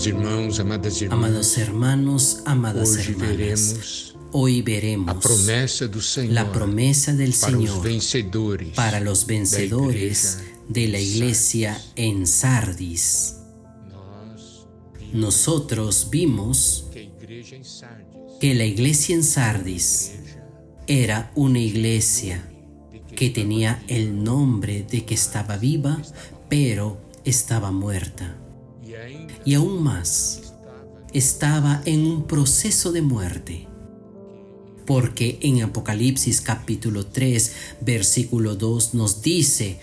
Amados irmãos, amadas irmãs, Amados hermanos, amadas hoje hermanas, veremos hoy veremos a promessa do Senhor la promesa del para Señor vencedores para los vencedores de la iglesia en Sardis. Nosotros vimos em que la iglesia en Sardis era una iglesia que tenía el nombre de que estaba viva, pero estaba muerta. Y aún más, estaba en un proceso de muerte. Porque en Apocalipsis capítulo 3, versículo 2 nos dice,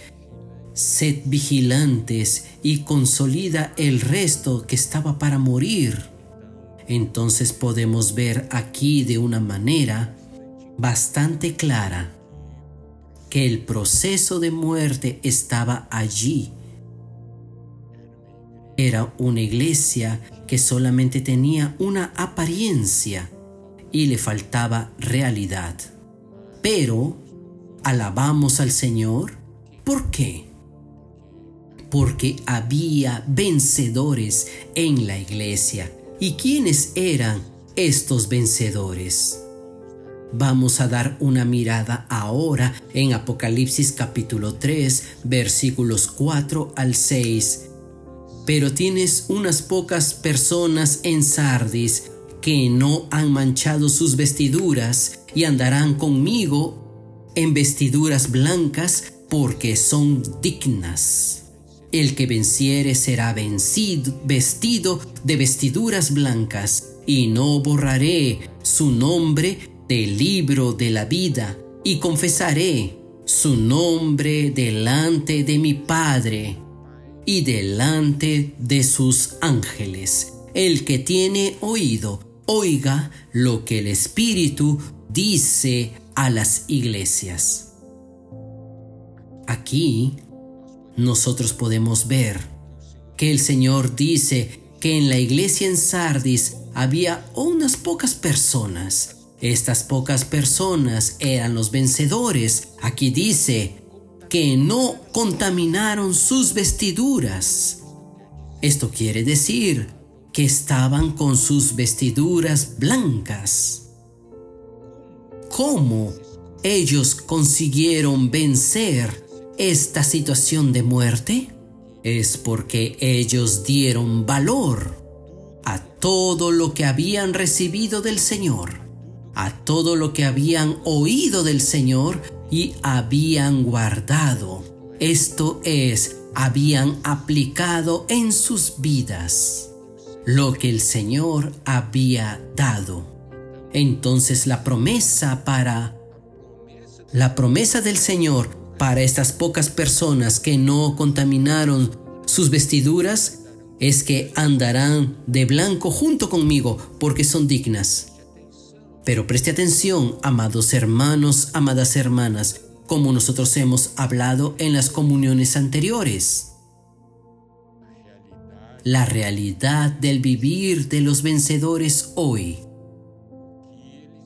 sed vigilantes y consolida el resto que estaba para morir. Entonces podemos ver aquí de una manera bastante clara que el proceso de muerte estaba allí. Era una iglesia que solamente tenía una apariencia y le faltaba realidad. Pero alabamos al Señor. ¿Por qué? Porque había vencedores en la iglesia. ¿Y quiénes eran estos vencedores? Vamos a dar una mirada ahora en Apocalipsis capítulo 3 versículos 4 al 6. Pero tienes unas pocas personas en Sardis que no han manchado sus vestiduras y andarán conmigo en vestiduras blancas porque son dignas. El que venciere será vestido de vestiduras blancas, y no borraré su nombre del libro de la vida, y confesaré su nombre delante de mi Padre y delante de sus ángeles. El que tiene oído, oiga lo que el Espíritu dice a las iglesias. Aquí nosotros podemos ver que el Señor dice que en la iglesia en Sardis había unas pocas personas. Estas pocas personas eran los vencedores. Aquí dice que no contaminaron sus vestiduras. Esto quiere decir que estaban con sus vestiduras blancas. ¿Cómo ellos consiguieron vencer esta situación de muerte? Es porque ellos dieron valor a todo lo que habían recibido del Señor, a todo lo que habían oído del Señor y habían guardado. Esto es, habían aplicado en sus vidas lo que el Señor había dado. Entonces la promesa para la promesa del Señor para estas pocas personas que no contaminaron sus vestiduras es que andarán de blanco junto conmigo porque son dignas. Pero preste atención, amados hermanos, amadas hermanas, como nosotros hemos hablado en las comuniones anteriores. La realidad del vivir de los vencedores hoy.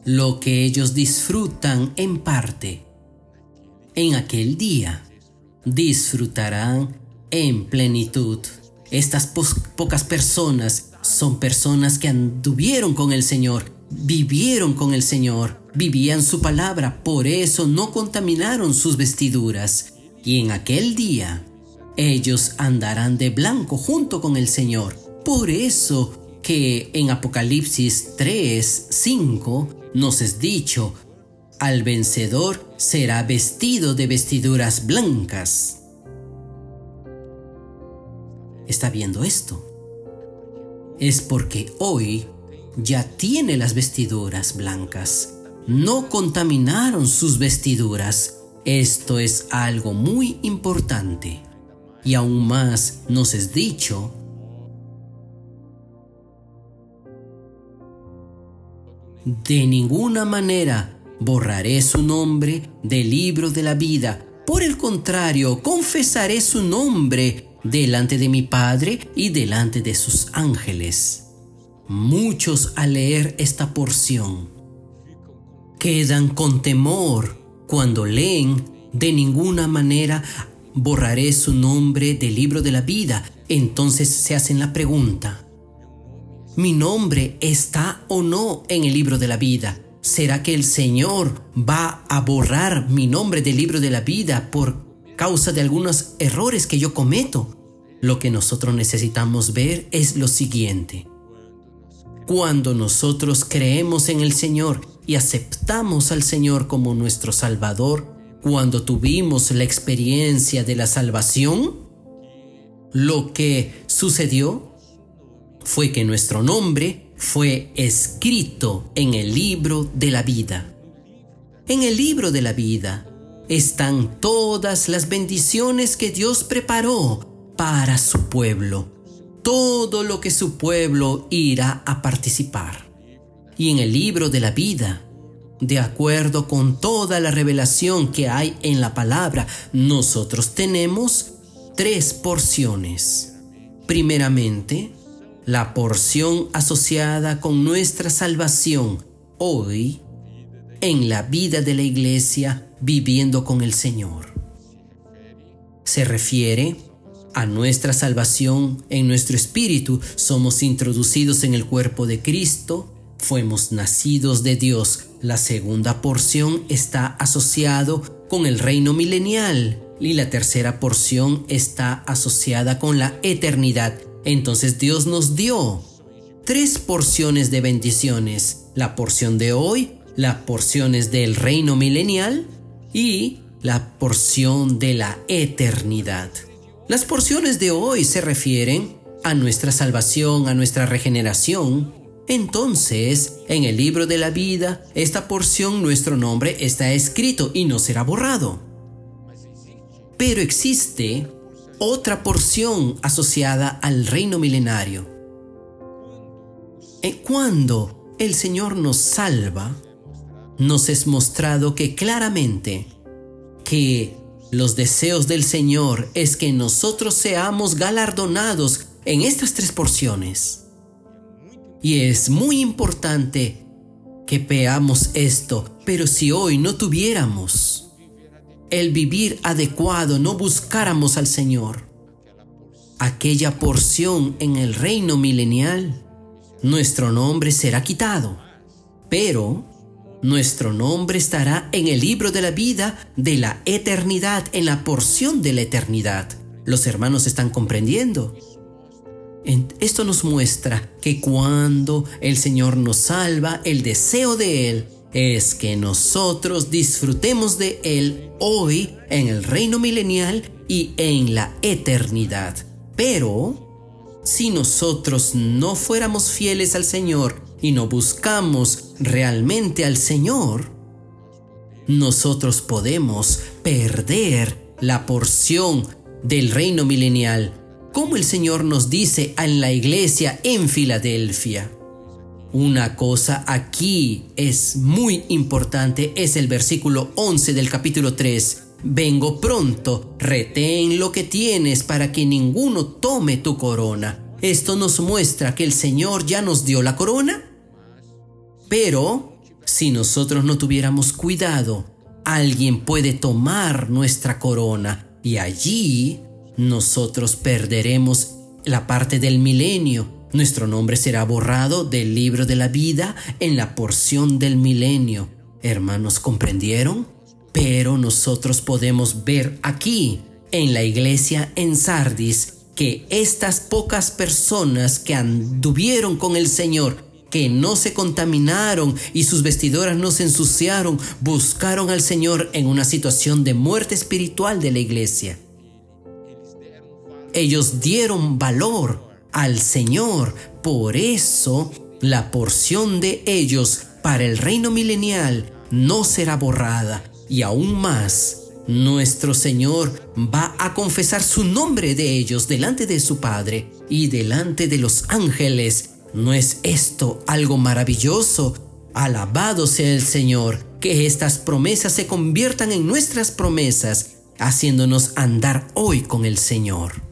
Lo que ellos disfrutan en parte. En aquel día disfrutarán en plenitud. Estas po pocas personas son personas que anduvieron con el Señor, vivieron con el Señor, vivían su palabra, por eso no contaminaron sus vestiduras. Y en aquel día ellos andarán de blanco junto con el Señor. Por eso que en Apocalipsis 3, 5 nos es dicho, al vencedor será vestido de vestiduras blancas. ¿Está viendo esto? Es porque hoy ya tiene las vestiduras blancas. No contaminaron sus vestiduras. Esto es algo muy importante. Y aún más nos es dicho, de ninguna manera borraré su nombre del libro de la vida. Por el contrario, confesaré su nombre delante de mi Padre y delante de sus ángeles. Muchos al leer esta porción quedan con temor cuando leen de ninguna manera borraré su nombre del libro de la vida. Entonces se hacen la pregunta, mi nombre está o no en el libro de la vida. ¿Será que el Señor va a borrar mi nombre del libro de la vida por causa de algunos errores que yo cometo? Lo que nosotros necesitamos ver es lo siguiente. Cuando nosotros creemos en el Señor y aceptamos al Señor como nuestro Salvador, cuando tuvimos la experiencia de la salvación, lo que sucedió fue que nuestro nombre fue escrito en el libro de la vida. En el libro de la vida están todas las bendiciones que Dios preparó para su pueblo, todo lo que su pueblo irá a participar. Y en el libro de la vida, de acuerdo con toda la revelación que hay en la palabra, nosotros tenemos tres porciones. Primeramente, la porción asociada con nuestra salvación hoy en la vida de la iglesia viviendo con el Señor. Se refiere a nuestra salvación en nuestro espíritu. Somos introducidos en el cuerpo de Cristo, fuimos nacidos de Dios. La segunda porción está asociado con el reino milenial y la tercera porción está asociada con la eternidad entonces Dios nos dio tres porciones de bendiciones. La porción de hoy, las porciones del reino milenial y la porción de la eternidad. Las porciones de hoy se refieren a nuestra salvación, a nuestra regeneración. Entonces, en el libro de la vida, esta porción, nuestro nombre está escrito y no será borrado. Pero existe otra porción asociada al reino milenario. Cuando el Señor nos salva, nos es mostrado que claramente que los deseos del Señor es que nosotros seamos galardonados en estas tres porciones. Y es muy importante que veamos esto, pero si hoy no tuviéramos el vivir adecuado, no buscáramos al Señor, aquella porción en el reino milenial, nuestro nombre será quitado, pero nuestro nombre estará en el libro de la vida de la eternidad, en la porción de la eternidad. Los hermanos están comprendiendo. Esto nos muestra que cuando el Señor nos salva, el deseo de Él es que nosotros disfrutemos de Él hoy en el reino milenial y en la eternidad. Pero, si nosotros no fuéramos fieles al Señor y no buscamos realmente al Señor, nosotros podemos perder la porción del reino milenial, como el Señor nos dice en la iglesia en Filadelfia. Una cosa aquí es muy importante, es el versículo 11 del capítulo 3. Vengo pronto, retén lo que tienes para que ninguno tome tu corona. Esto nos muestra que el Señor ya nos dio la corona. Pero, si nosotros no tuviéramos cuidado, alguien puede tomar nuestra corona y allí nosotros perderemos la parte del milenio nuestro nombre será borrado del libro de la vida en la porción del milenio. Hermanos, ¿comprendieron? Pero nosotros podemos ver aquí, en la iglesia en Sardis, que estas pocas personas que anduvieron con el Señor, que no se contaminaron y sus vestidoras no se ensuciaron, buscaron al Señor en una situación de muerte espiritual de la iglesia. Ellos dieron valor al Señor. Por eso la porción de ellos para el reino milenial no será borrada. Y aún más, nuestro Señor va a confesar su nombre de ellos delante de su Padre y delante de los ángeles. ¿No es esto algo maravilloso? Alabado sea el Señor, que estas promesas se conviertan en nuestras promesas, haciéndonos andar hoy con el Señor.